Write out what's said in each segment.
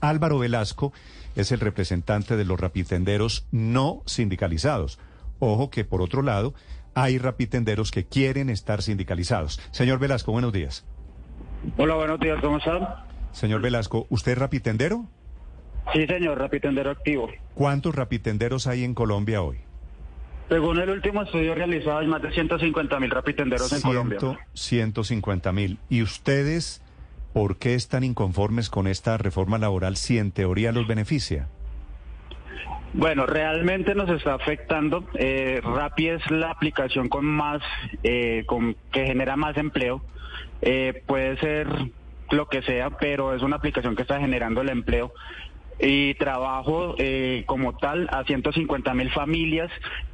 Álvaro Velasco es el representante de los rapitenderos no sindicalizados. Ojo que por otro lado hay rapitenderos que quieren estar sindicalizados. Señor Velasco, buenos días. Hola, buenos días, ¿cómo están? Señor Velasco, ¿usted es rapitendero? Sí, señor, rapitendero activo. ¿Cuántos rapitenderos hay en Colombia hoy? Según el último estudio realizado, hay más de 150 mil rapitenderos en Colombia. 150 mil. ¿Y ustedes por qué están inconformes con esta reforma laboral si en teoría los beneficia? Bueno, realmente nos está afectando. Eh, Rappi es la aplicación con más, eh, con, que genera más empleo. Eh, puede ser lo que sea, pero es una aplicación que está generando el empleo y trabajo eh, como tal a 150 mil familias,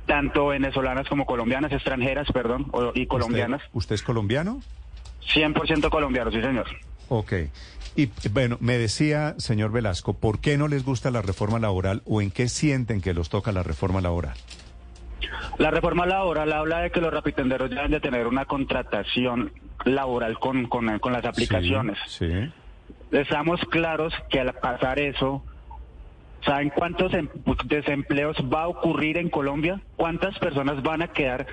tanto venezolanas como colombianas, extranjeras, perdón, o- y colombianas. ¿Usted, usted es colombiano? 100% colombianos, sí, señor. Ok. Y bueno, me decía, señor Velasco, ¿por qué no les gusta la reforma laboral o en qué sienten que los toca la reforma laboral? La reforma laboral habla de que los rapitenderos deben de tener una contratación laboral con, con, con las aplicaciones. Sí. sí. Estamos claros que al pasar eso, ¿saben cuántos em- desempleos va a ocurrir en Colombia? ¿Cuántas personas van a quedar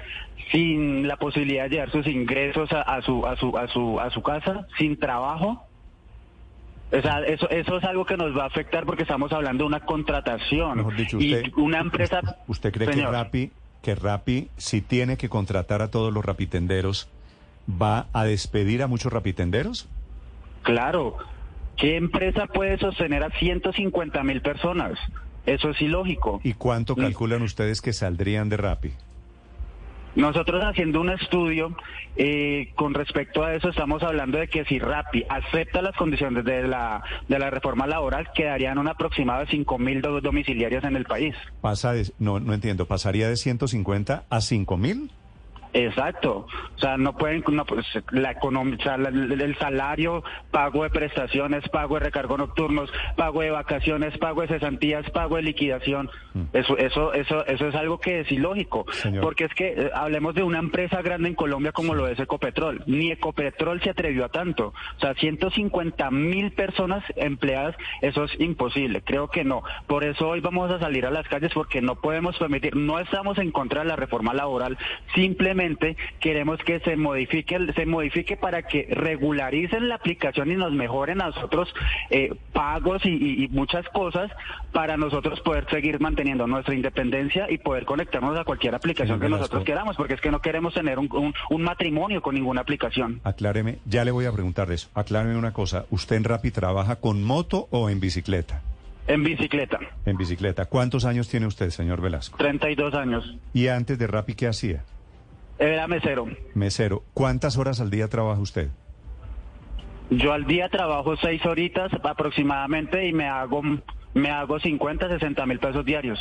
sin la posibilidad de llevar sus ingresos a, a su, a, su, a, su, a su casa, sin trabajo? O sea, eso, eso es algo que nos va a afectar porque estamos hablando de una contratación. Mejor dicho, y usted, una empresa... ¿Usted, usted cree Señor. que Rappi, que Rappi, si tiene que contratar a todos los rapitenderos, va a despedir a muchos rapitenderos? Claro. ¿Qué empresa puede sostener a 150 mil personas? Eso es ilógico. ¿Y cuánto calculan ustedes que saldrían de Rappi? Nosotros haciendo un estudio eh, con respecto a eso estamos hablando de que si Rappi acepta las condiciones de la, de la reforma laboral quedarían un aproximado de 5 mil domiciliarios en el país. Pasa de, no, no entiendo, ¿pasaría de 150 a 5 mil? Exacto. O sea, no pueden, no, pues, la economía, o sea, la- el, salario, pago de prestaciones, pago de recargo nocturnos, pago de vacaciones, pago de cesantías, pago de liquidación. Eso, eso, eso, eso es algo que es ilógico. Señor. Porque es que eh, hablemos de una empresa grande en Colombia como lo es Ecopetrol. Ni Ecopetrol se atrevió a tanto. O sea, 150 mil personas empleadas, eso es imposible. Creo que no. Por eso hoy vamos a salir a las calles porque no podemos permitir, no estamos en contra de la reforma laboral, simplemente queremos que se modifique, se modifique para que regularicen la aplicación y nos mejoren a nosotros eh, pagos y, y- y muchas cosas para nosotros poder seguir manteniendo nuestra independencia y poder conectarnos a cualquier aplicación que nosotros queramos, porque es que no queremos tener un, un- un matrimonio con ninguna aplicación. Acláreme, ya le voy a preguntar eso. Acláreme una cosa, ¿usted en Rappi trabaja con moto o en bicicleta? En bicicleta, En bicicleta. ¿Cuántos años tiene usted, señor Velasco? 32 años. Y antes de Rappi, ¿qué hacía? Era mesero. Mesero. ¿Cuántas horas al día trabaja usted? Yo al día trabajo seis horitas aproximadamente y me hago, me hago 50, 60 mil pesos diarios.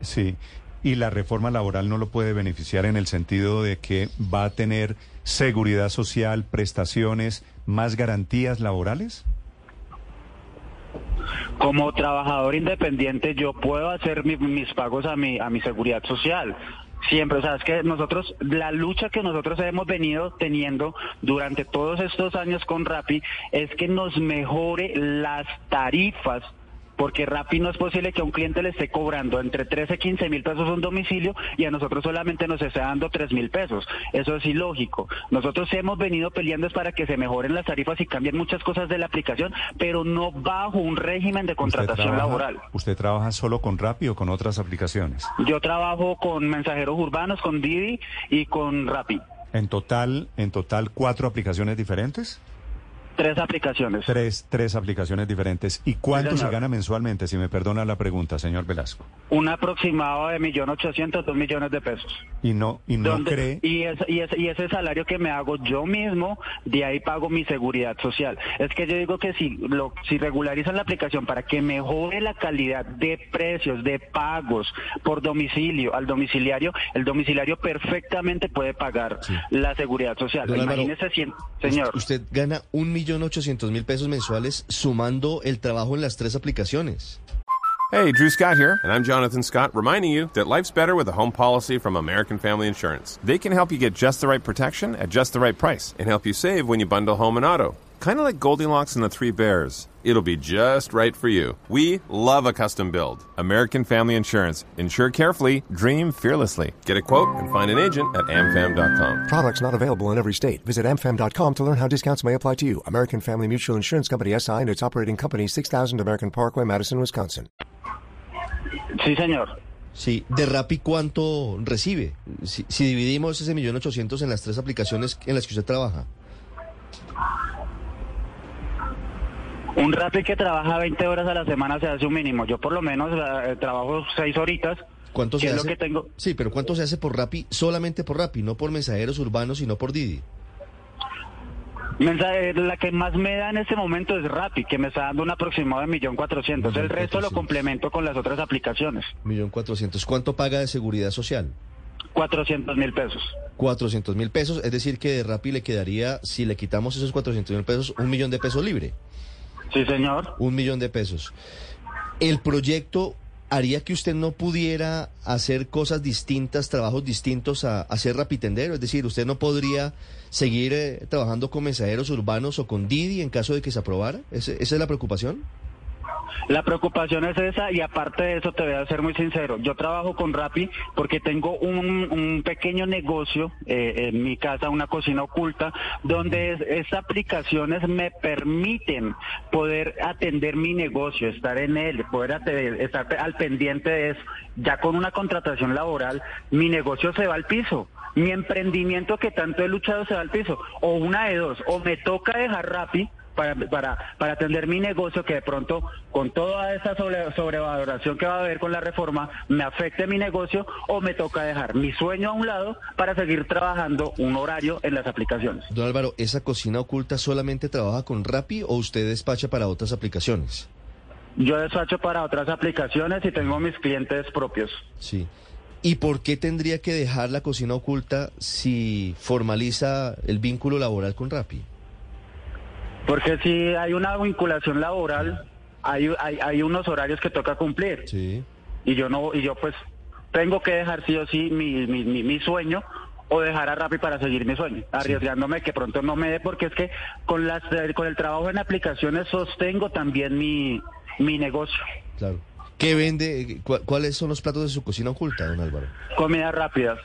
Sí. ¿Y la reforma laboral no lo puede beneficiar en el sentido de que va a tener seguridad social, prestaciones, más garantías laborales? Como trabajador independiente yo puedo hacer mi- mis pagos a mi, a mi seguridad social. Siempre, o sea, es que nosotros, la lucha que nosotros hemos venido teniendo durante todos estos años con Rappi es que nos mejore las tarifas porque Rappi no es posible que a un cliente le esté cobrando entre 13 y 15 mil pesos un domicilio y a nosotros solamente nos esté dando 3 mil pesos. Eso es ilógico. Nosotros hemos venido peleando es para que se mejoren las tarifas y cambien muchas cosas de la aplicación, pero no bajo un régimen de contratación trabaja- laboral. ¿Usted trabaja solo con Rappi o con otras aplicaciones? Yo trabajo con mensajeros urbanos, con Didi y con Rappi. En total, en total, cuatro aplicaciones diferentes. Tres aplicaciones. Tres, tres aplicaciones diferentes. ¿Y cuánto Sí, se gana mensualmente? Si me perdona la pregunta, señor Velasco. Un aproximado de millón ochocientos, dos millones de pesos. Y no, y no cree. y, ese, y, ese, y ese salario que me hago yo mismo, de ahí pago mi seguridad social. Es que yo digo que si, lo, si regularizan la aplicación para que mejore la calidad de precios, de pagos por domicilio al domiciliario, el domiciliario perfectamente puede pagar la seguridad social. Don Álvaro, Imagínese, si- señor. Usted gana un millón pesos mensuales sumando el trabajo en las tres aplicaciones. Hey, Drew Scott here, and I'm Jonathan Scott, reminding you that life's better with a home policy from American Family Insurance. They can help you get just the right protection at just the right price and help you save when you bundle home and auto. Kind of like Goldilocks and the Three Bears. It'll be just right for you. We love a custom build. American Family Insurance. Insure carefully, dream fearlessly. Get a quote and find an agent at amfam.com. Products not available in every state. Visit amfam.com to learn how discounts may apply to you. American Family Mutual Insurance Company SI and its operating company 6000 American Parkway, Madison, Wisconsin. Sí, señor. Sí, de Rappi, ¿cuánto recibe? Si, si dividimos ese millón ochocientos en las tres aplicaciones en las que usted trabaja. Un Rappi que trabaja 20 horas a la semana se hace un mínimo. Yo por lo menos eh, trabajo 6 horitas. ¿Cuánto se es hace? lo que tengo. Sí, pero ¿cuánto se hace por Rappi? Solamente por Rappi, no por mensajeros urbanos, sino por Didi. Mensaje- la que más me da en este momento es Rappi, que me está dando un aproximado de millón cuatrocientos. El resto lo 1.400.000. complemento con las otras aplicaciones. Millón cuatrocientos. ¿Cuánto paga de seguridad social? 400 mil pesos. 400 mil pesos, es decir que de Rappi le quedaría, si le quitamos esos 400 mil pesos, un millón de pesos libre. Sí, señor. Un millón de pesos. ¿El proyecto haría que usted no pudiera hacer cosas distintas, trabajos distintos a, a ser rapitendero? Es decir, usted no podría seguir eh, trabajando con mensajeros urbanos o con Didi en caso de que se aprobara. ¿Ese- ¿Esa es la preocupación? La preocupación es esa y aparte de eso te voy a ser muy sincero. Yo trabajo con Rappi porque tengo un, un pequeño negocio eh, en mi casa, una cocina oculta, donde es- estas aplicaciones me permiten poder atender mi negocio, estar en él, poder atender- estar al pendiente de eso. Ya con una contratación laboral, mi negocio se va al piso. Mi emprendimiento que tanto he luchado se va al piso. O una de dos, o me toca dejar Rappi para, para, para atender mi negocio que de pronto con toda esa sobre, sobrevaloración que va a haber con la reforma me afecte mi negocio o me toca dejar mi sueño a un lado para seguir trabajando un horario en las aplicaciones. Don Álvaro, ¿esa cocina oculta solamente trabaja con Rappi o usted despacha para otras aplicaciones? Yo despacho para otras aplicaciones y tengo mis clientes propios. Sí. ¿Y por qué tendría que dejar la cocina oculta si formaliza el vínculo laboral con Rappi? Porque si hay una vinculación laboral, hay, hay, hay unos horarios que toca cumplir. Sí. y yo no y yo pues tengo que dejar sí o sí mi, mi, mi, mi sueño o dejar a Rappi para seguir mi sueño, arriesgándome que pronto no me dé porque es que con las eh, con el trabajo en aplicaciones sostengo también mi mi negocio. Claro. ¿Qué vende? cu- ¿Cuáles son los platos de su cocina oculta, don Álvaro? Comidas rápidas.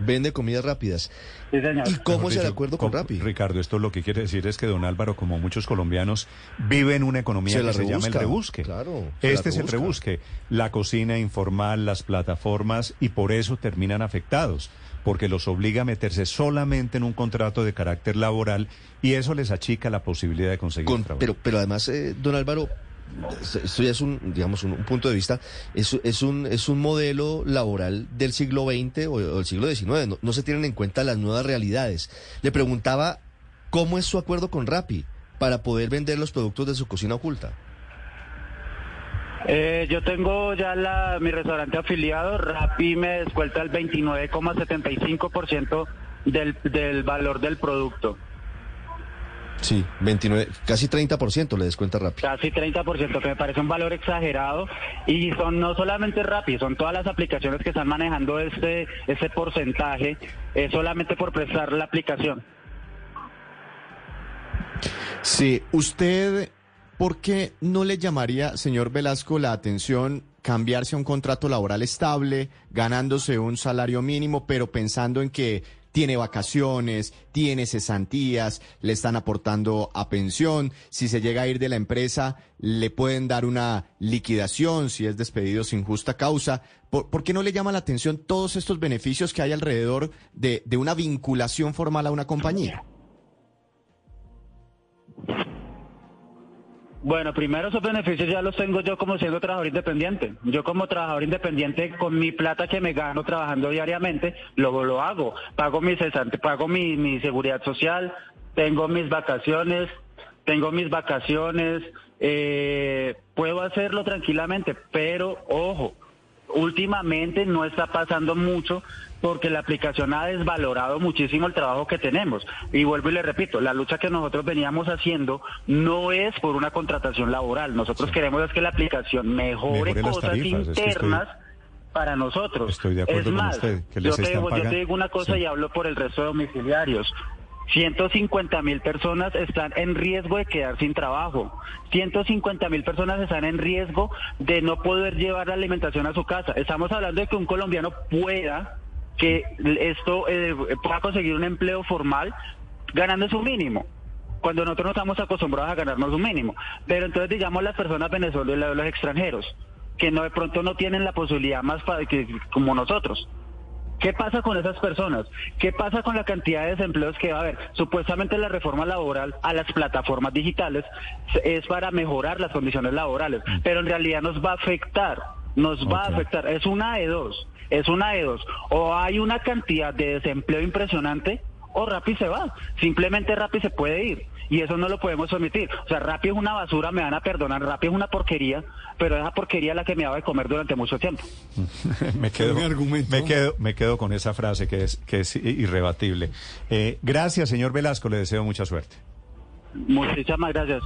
Vende comidas rápidas. Sí, señor. ¿Y cómo es el Dicho, acuerdo con Rappi? Ricardo, esto lo que quiere decir es que don Álvaro, como muchos colombianos, vive en una economía Se que la se llama el rebusque. claro, este es el rebusque. La cocina informal, las plataformas, y por eso terminan afectados, porque los obliga a meterse solamente en un contrato de carácter laboral y eso les achica la posibilidad de conseguir Con- trabajo. pero, pero además, eh, don Álvaro, esto ya es un, digamos, un, un punto de vista, es, es, un, es un modelo laboral del siglo XX o, del siglo XIX. No, no se tienen en cuenta las nuevas realidades. Le preguntaba cómo es su acuerdo con Rappi para poder vender los productos de su cocina oculta. Eh, yo tengo ya la, mi restaurante afiliado, Rappi me descuenta el 29,75% del, del valor del producto. Sí, 29, casi 30% le descuenta Rappi. Casi 30%, que me parece un valor exagerado. Y son no solamente Rappi, son todas las aplicaciones que están manejando este, ese porcentaje eh, solamente por prestar la aplicación. Sí, usted, ¿por qué no le llamaría, señor Velasco, la atención cambiarse a un contrato laboral estable, ganándose un salario mínimo, pero pensando en que tiene vacaciones, tiene cesantías, le están aportando a pensión, si se llega a ir de la empresa, le pueden dar una liquidación si es despedido sin justa causa. ¿Por, qué no le llama la atención todos estos beneficios que hay alrededor de, de una vinculación formal a una compañía? Bueno, primero esos beneficios ya los tengo yo como siendo trabajador independiente. Yo como trabajador independiente con mi plata que me gano trabajando diariamente, luego lo hago. Pago mi cesante, pago mi, mi seguridad social, tengo mis vacaciones, tengo mis vacaciones, eh, puedo hacerlo tranquilamente, pero ojo, últimamente no está pasando mucho porque la aplicación ha desvalorado muchísimo el trabajo que tenemos. Y vuelvo y le repito, la lucha que nosotros veníamos haciendo no es por una contratación laboral. Nosotros queremos es que la aplicación mejore, cosas tarifas, es que estoy- internas para nosotros. Estoy de acuerdo es con más, usted, que yo, les te están digo, yo te digo una cosa Sí. y hablo por el resto de domiciliarios. 150 mil personas están en riesgo de quedar sin trabajo. 150 mil personas están en riesgo de no poder llevar la alimentación a su casa. Estamos hablando de que un colombiano pueda que esto eh, pueda conseguir un empleo formal ganando su mínimo cuando nosotros no estamos acostumbrados a ganarnos un mínimo. Pero entonces digamos las personas venezolanas, los extranjeros, que no de pronto no tienen la posibilidad más para que como nosotros. ¿Qué pasa con esas personas? ¿Qué pasa con la cantidad de desempleos que va a haber? Supuestamente la reforma laboral a las plataformas digitales es para mejorar las condiciones laborales, mm. pero en realidad nos va a afectar, nos va a afectar. Es una de dos, es una de dos. O hay una cantidad de desempleo impresionante o Rappi se va. Simplemente Rappi se puede ir. Y eso no lo podemos omitir. O sea, Rappi es una basura, me van a perdonar, Rappi es una porquería, pero esa porquería es la que me daba de comer durante mucho tiempo. me, quedo, me, quedo, me quedo con esa frase que es, que es irrebatible. Eh, gracias, señor Velasco, le deseo mucha suerte. Muchísimas gracias.